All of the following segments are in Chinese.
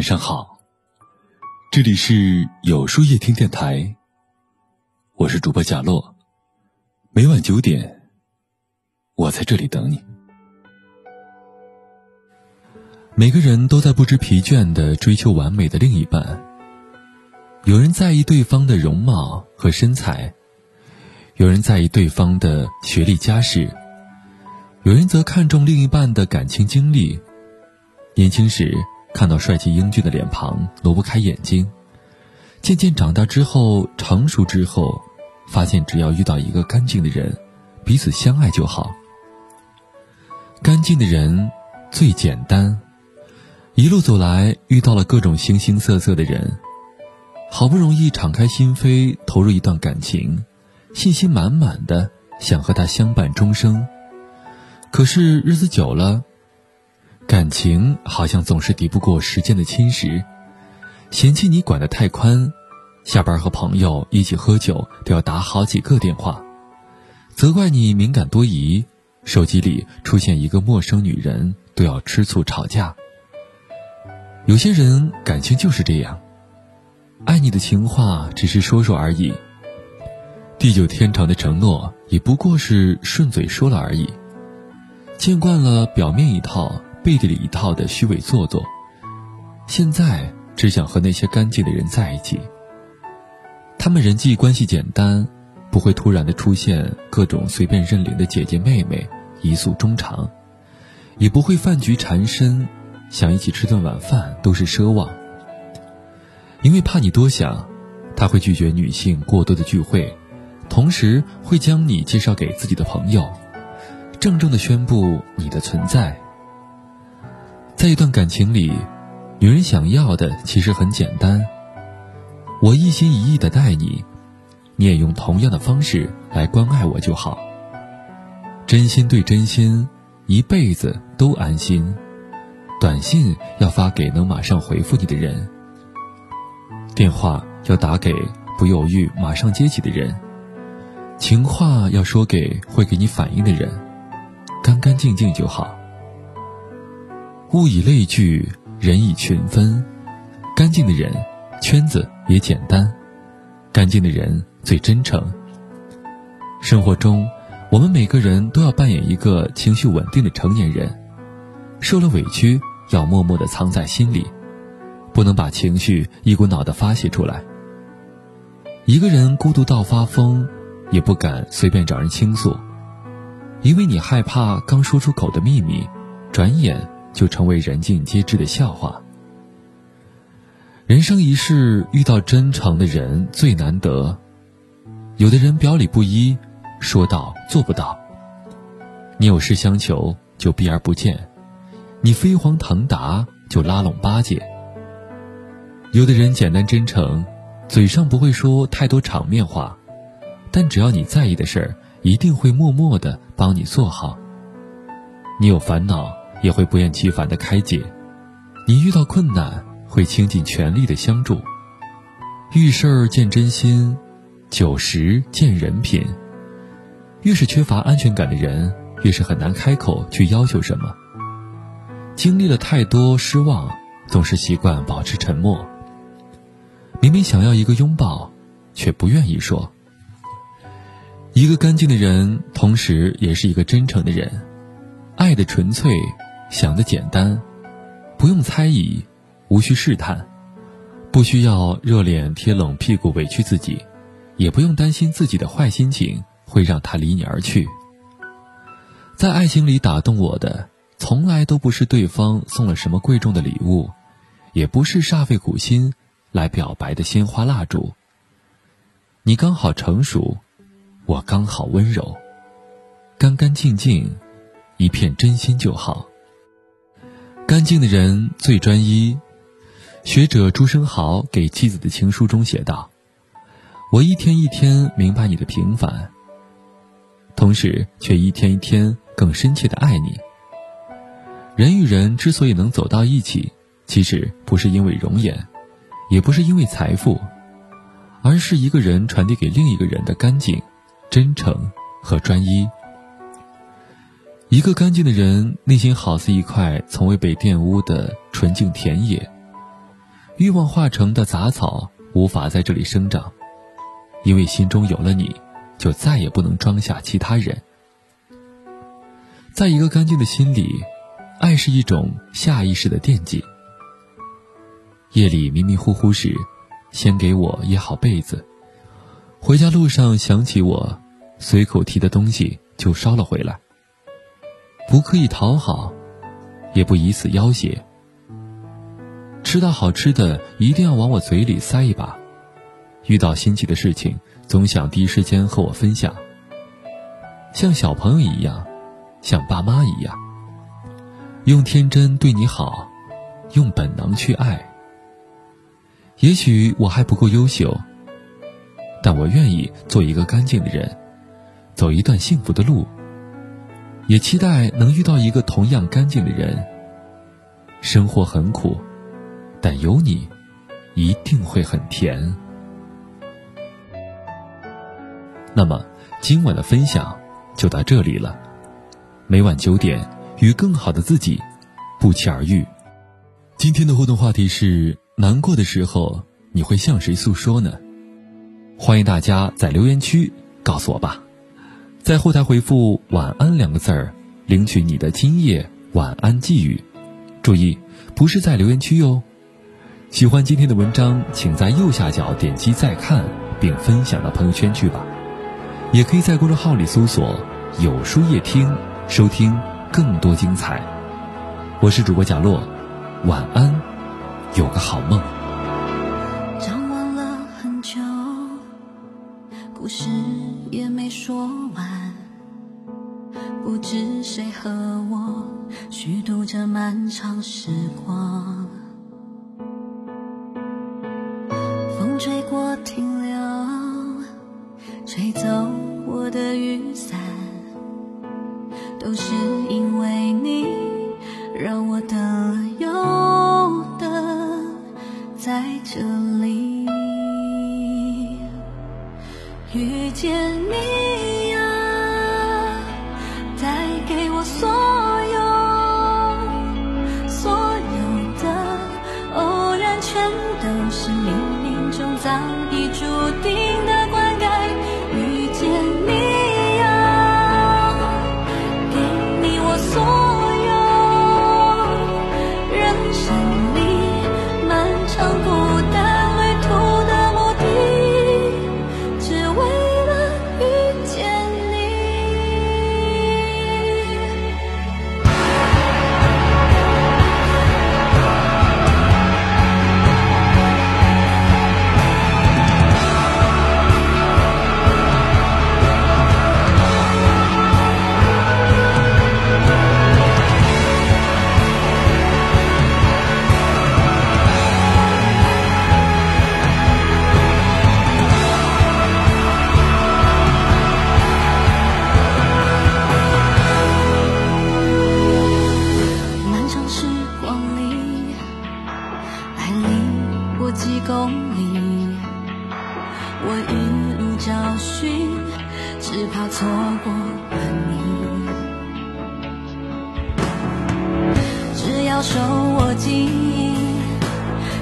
晚上好，这里是有书夜听电台，我是主播贾洛，每晚九点，我在这里等你。每个人都在不知疲倦的追求完美的另一半，有人在意对方的容貌和身材，有人在意对方的学历家世，有人则看重另一半的感情经历。年轻时。看到帅气英俊的脸庞，挪不开眼睛；渐渐长大之后，成熟之后，发现只要遇到一个干净的人，彼此相爱就好。干净的人最简单。一路走来，遇到了各种形形色色的人，好不容易敞开心扉，投入一段感情，信心满满的想和他相伴终生。可是日子久了。感情好像总是敌不过时间的侵蚀，嫌弃你管得太宽，下班和朋友一起喝酒都要打好几个电话，责怪你敏感多疑，手机里出现一个陌生女人都要吃醋吵架。有些人感情就是这样，爱你的情话只是说说而已，地久天长的承诺也不过是顺嘴说了而已，见惯了表面一套。背地里一套的虚伪做作，现在只想和那些干净的人在一起。他们人际关系简单，不会突然的出现各种随便认领的姐姐妹妹，一诉衷肠，也不会饭局缠身，想一起吃顿晚饭都是奢望。因为怕你多想，他会拒绝女性过多的聚会，同时会将你介绍给自己的朋友，郑重的宣布你的存在。在一段感情里，女人想要的其实很简单：我一心一意的待你，你也用同样的方式来关爱我就好。真心对真心，一辈子都安心。短信要发给能马上回复你的人，电话要打给不犹豫马上接起的人，情话要说给会给你反应的人，干干净净就好。物以类聚，人以群分。干净的人，圈子也简单；干净的人最真诚。生活中，我们每个人都要扮演一个情绪稳定的成年人。受了委屈，要默默的藏在心里，不能把情绪一股脑的发泄出来。一个人孤独到发疯，也不敢随便找人倾诉，因为你害怕刚说出口的秘密，转眼。就成为人尽皆知的笑话。人生一世，遇到真诚的人最难得。有的人表里不一，说到做不到。你有事相求就避而不见，你飞黄腾达就拉拢巴结。有的人简单真诚，嘴上不会说太多场面话，但只要你在意的事儿，一定会默默的帮你做好。你有烦恼。也会不厌其烦的开解，你遇到困难会倾尽全力的相助。遇事儿见真心，久时见人品。越是缺乏安全感的人，越是很难开口去要求什么。经历了太多失望，总是习惯保持沉默。明明想要一个拥抱，却不愿意说。一个干净的人，同时也是一个真诚的人，爱的纯粹。想的简单，不用猜疑，无需试探，不需要热脸贴冷屁股委屈自己，也不用担心自己的坏心情会让他离你而去。在爱情里打动我的，从来都不是对方送了什么贵重的礼物，也不是煞费苦心来表白的鲜花蜡烛。你刚好成熟，我刚好温柔，干干净净，一片真心就好。干净的人最专一。学者朱生豪给妻子的情书中写道：“我一天一天明白你的平凡，同时却一天一天更深切的爱你。人与人之所以能走到一起，其实不是因为容颜，也不是因为财富，而是一个人传递给另一个人的干净、真诚和专一。”一个干净的人，内心好似一块从未被玷污的纯净田野，欲望化成的杂草无法在这里生长，因为心中有了你，就再也不能装下其他人。在一个干净的心里，爱是一种下意识的惦记。夜里迷迷糊糊时，先给我掖好被子，回家路上想起我，随口提的东西就捎了回来。不刻意讨好，也不以此要挟。吃到好吃的，一定要往我嘴里塞一把；遇到新奇的事情，总想第一时间和我分享。像小朋友一样，像爸妈一样，用天真对你好，用本能去爱。也许我还不够优秀，但我愿意做一个干净的人，走一段幸福的路。也期待能遇到一个同样干净的人。生活很苦，但有你，一定会很甜。那么，今晚的分享就到这里了。每晚九点，与更好的自己不期而遇。今天的互动话题是。难过的时候，你会向谁诉说呢？欢迎大家在留言区告诉我吧，在后台回复“晚安”两个字儿，领取你的今夜晚安寄语。注意，不是在留言区哟。喜欢今天的文章，请在右下角点击再看，并分享到朋友圈去吧。也可以在公众号里搜索“有书夜听”，收听更多精彩。我是主播贾洛，晚安。有个好梦。张望了很久，故事谁和我虚度这漫长时光。风吹过停留，吹走我的雨伞，都是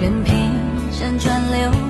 任凭山川流。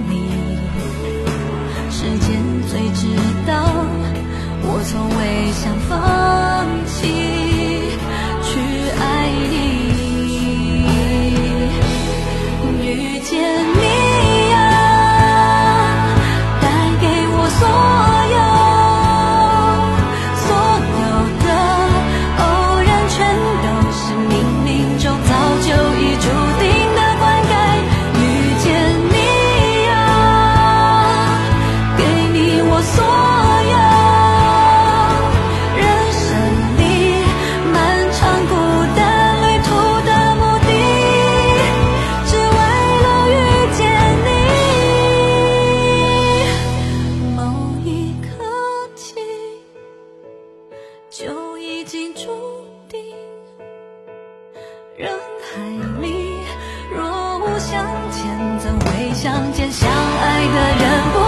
相见相爱的人不